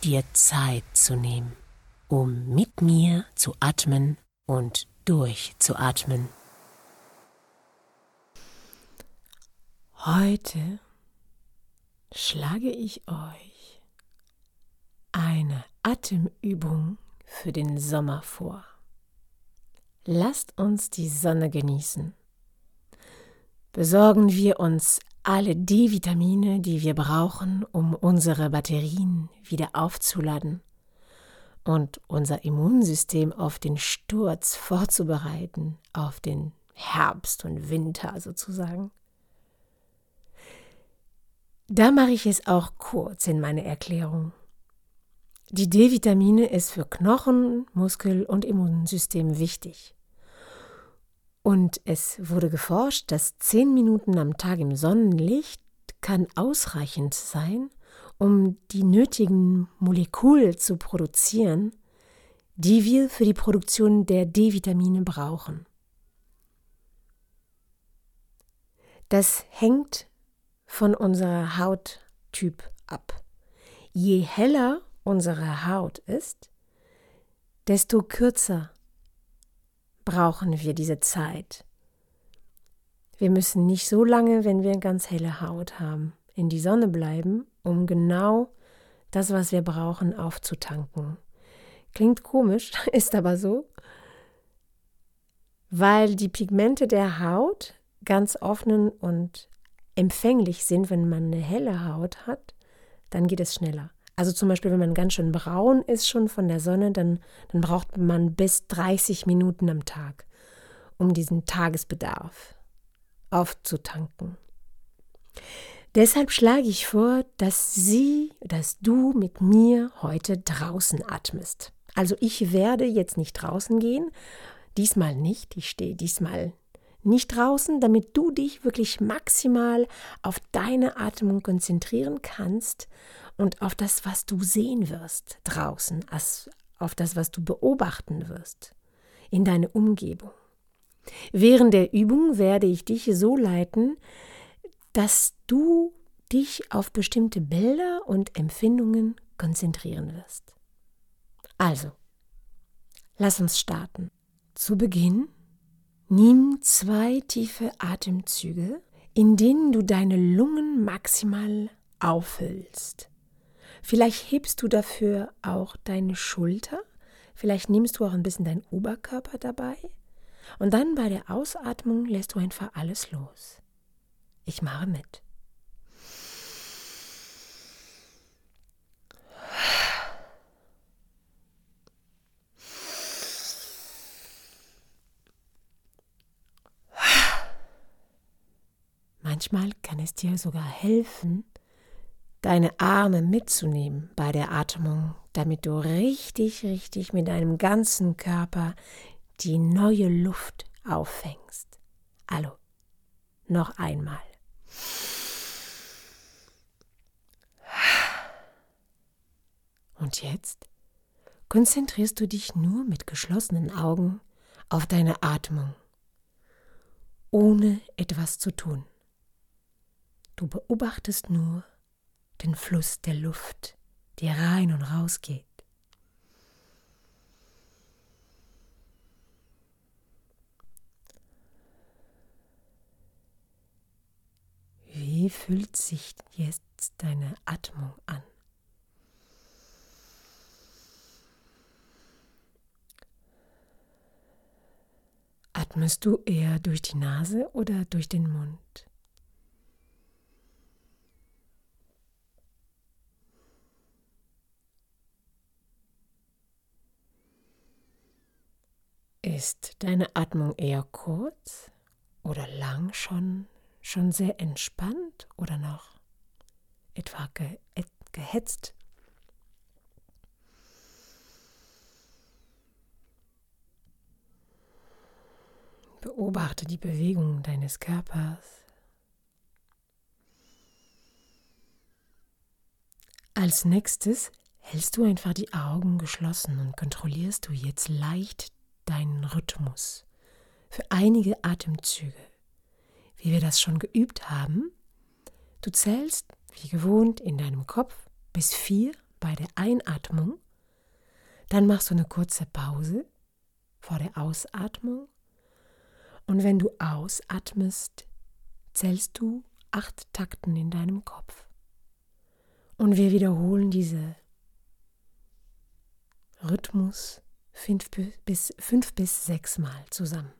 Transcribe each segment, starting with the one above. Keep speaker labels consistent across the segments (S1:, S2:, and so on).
S1: dir Zeit zu nehmen, um mit mir zu atmen und durchzuatmen. Heute schlage ich euch eine Atemübung für den Sommer vor. Lasst uns die Sonne genießen. Besorgen wir uns alle D-Vitamine, die wir brauchen, um unsere Batterien wieder aufzuladen und unser Immunsystem auf den Sturz vorzubereiten, auf den Herbst und Winter sozusagen. Da mache ich es auch kurz in meiner Erklärung. Die D-Vitamine ist für Knochen, Muskel und Immunsystem wichtig. Und es wurde geforscht, dass zehn Minuten am Tag im Sonnenlicht kann ausreichend sein, um die nötigen Moleküle zu produzieren, die wir für die Produktion der D-Vitamine brauchen. Das hängt von unserer Hauttyp ab. Je heller unsere Haut ist, desto kürzer brauchen wir diese Zeit. Wir müssen nicht so lange, wenn wir ganz helle Haut haben, in die Sonne bleiben, um genau das, was wir brauchen, aufzutanken. Klingt komisch, ist aber so, weil die Pigmente der Haut ganz offen und empfänglich sind, wenn man eine helle Haut hat, dann geht es schneller. Also zum Beispiel, wenn man ganz schön braun ist schon von der Sonne, dann, dann braucht man bis 30 Minuten am Tag, um diesen Tagesbedarf aufzutanken. Deshalb schlage ich vor, dass Sie, dass du mit mir heute draußen atmest. Also ich werde jetzt nicht draußen gehen, diesmal nicht, ich stehe diesmal nicht draußen, damit du dich wirklich maximal auf deine Atmung konzentrieren kannst und auf das, was du sehen wirst draußen, auf das, was du beobachten wirst in deine Umgebung. Während der Übung werde ich dich so leiten, dass du dich auf bestimmte Bilder und Empfindungen konzentrieren wirst. Also, lass uns starten. Zu Beginn nimm zwei tiefe Atemzüge, in denen du deine Lungen maximal auffüllst. Vielleicht hebst du dafür auch deine Schulter, vielleicht nimmst du auch ein bisschen deinen Oberkörper dabei und dann bei der Ausatmung lässt du einfach alles los. Ich mache mit. Manchmal kann es dir sogar helfen, deine Arme mitzunehmen bei der Atmung, damit du richtig, richtig mit deinem ganzen Körper die neue Luft auffängst. Hallo, noch einmal. Und jetzt konzentrierst du dich nur mit geschlossenen Augen auf deine Atmung, ohne etwas zu tun. Du beobachtest nur den Fluss der Luft, die rein und raus geht. Wie fühlt sich jetzt deine Atmung an? Atmest du eher durch die Nase oder durch den Mund? Ist deine Atmung eher kurz oder lang schon, schon sehr entspannt oder noch etwa ge gehetzt? Beobachte die Bewegung deines Körpers. Als nächstes hältst du einfach die Augen geschlossen und kontrollierst du jetzt leicht deinen Rhythmus für einige Atemzüge. Wie wir das schon geübt haben, du zählst wie gewohnt in deinem Kopf bis vier bei der Einatmung, dann machst du eine kurze Pause vor der Ausatmung und wenn du ausatmest, zählst du acht Takten in deinem Kopf. Und wir wiederholen diese Rhythmus fünf bis, fünf bis sechs Mal zusammen.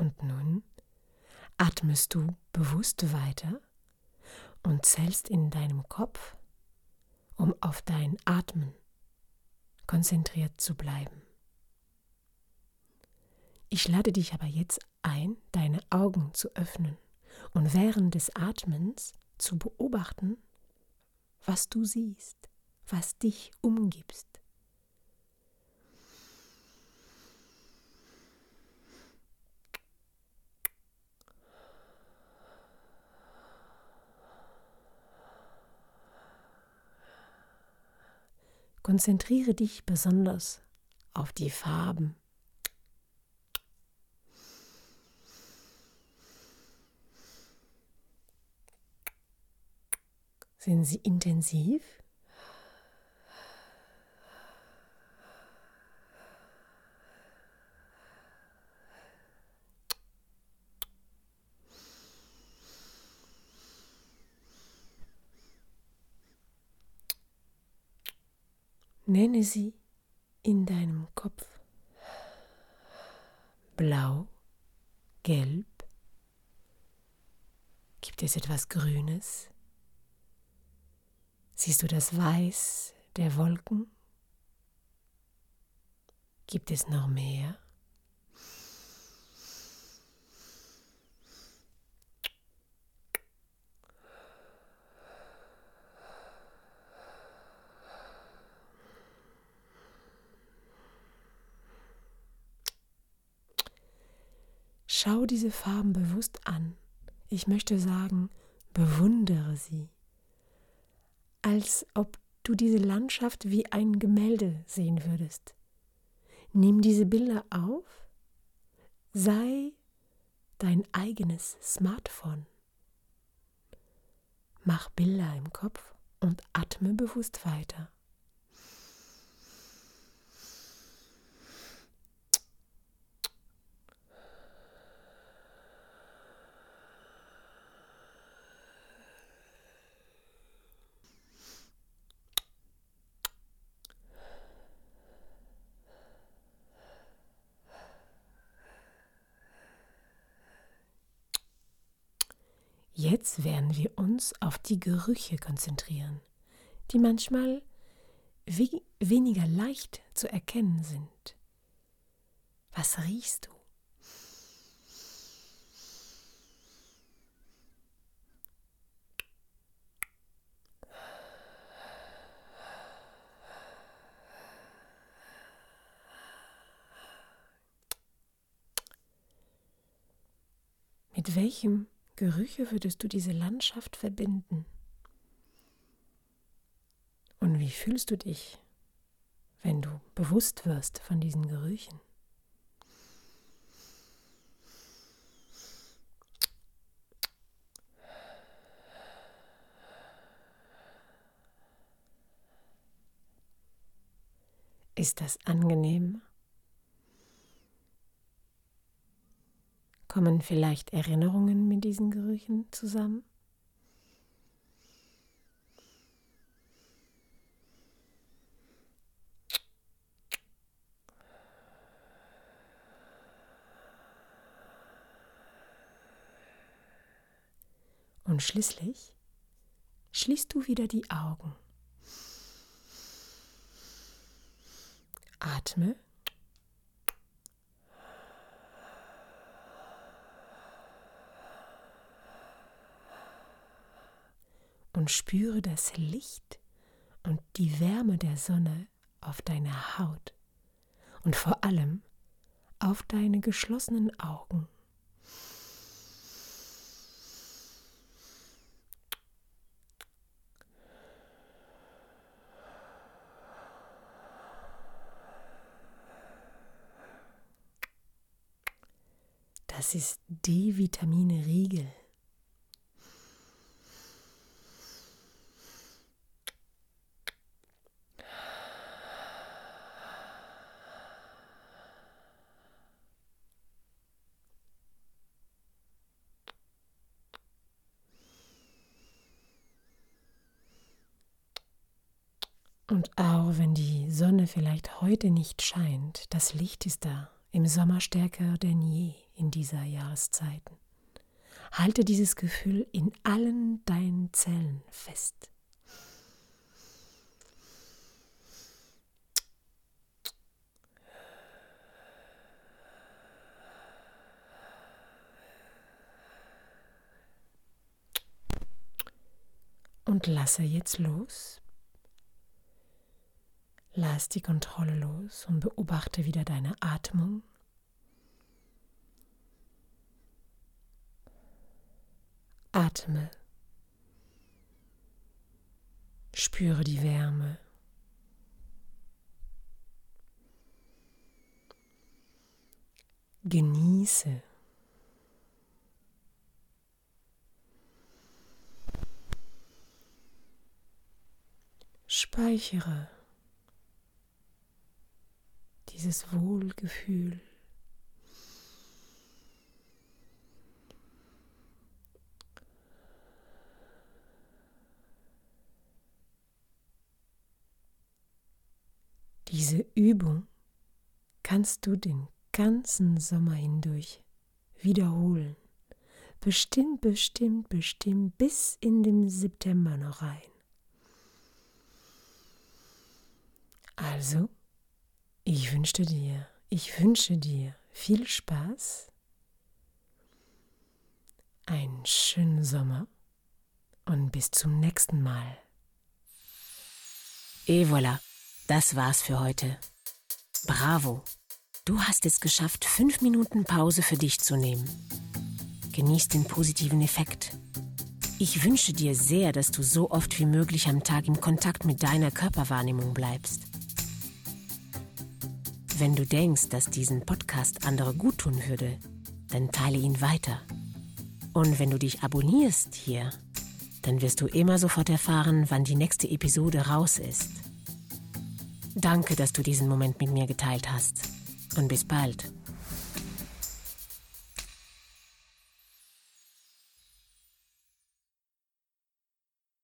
S1: Und nun atmest du bewusst weiter und zählst in deinem Kopf, um auf dein Atmen konzentriert zu bleiben. Ich lade dich aber jetzt ein, deine Augen zu öffnen und während des Atmens zu beobachten, was du siehst, was dich umgibst. Konzentriere dich besonders auf die Farben. Sind sie intensiv? Nenne sie in deinem Kopf. Blau, gelb. Gibt es etwas Grünes? Siehst du das Weiß der Wolken? Gibt es noch mehr? Diese Farben bewusst an. Ich möchte sagen, bewundere sie, als ob du diese Landschaft wie ein Gemälde sehen würdest. Nimm diese Bilder auf, sei dein eigenes Smartphone. Mach Bilder im Kopf und atme bewusst weiter. Jetzt werden wir uns auf die Gerüche konzentrieren, die manchmal we weniger leicht zu erkennen sind. Was riechst du? Mit welchem Gerüche würdest du diese Landschaft verbinden? Und wie fühlst du dich, wenn du bewusst wirst von diesen Gerüchen? Ist das angenehm? Kommen vielleicht Erinnerungen mit diesen Gerüchen zusammen? Und schließlich schließt du wieder die Augen. Atme und spüre das Licht und die Wärme der Sonne auf deiner Haut und vor allem auf deine geschlossenen Augen. Das ist D-Vitamine Und auch wenn die Sonne vielleicht heute nicht scheint, das Licht ist da, im Sommer stärker denn je in dieser Jahreszeiten. Halte dieses Gefühl in allen deinen Zellen fest. Und lasse jetzt los Lass die Kontrolle los und beobachte wieder deine Atmung. Atme. Spüre die Wärme. Genieße. Speichere dieses Wohlgefühl. Diese Übung kannst du den ganzen Sommer hindurch wiederholen. Bestimmt, bestimmt, bestimmt bis in den September noch rein. Also, ich wünsche dir, ich wünsche dir viel Spaß, einen schönen Sommer und bis zum nächsten Mal.
S2: Et voilà, das war's für heute. Bravo, du hast es geschafft, fünf Minuten Pause für dich zu nehmen. Genieß den positiven Effekt. Ich wünsche dir sehr, dass du so oft wie möglich am Tag im Kontakt mit deiner Körperwahrnehmung bleibst. Wenn du denkst, dass diesen Podcast andere gut tun würde, dann teile ihn weiter. Und wenn du dich abonnierst hier, dann wirst du immer sofort erfahren, wann die nächste Episode raus ist. Danke, dass du diesen Moment mit mir geteilt hast. Und bis bald.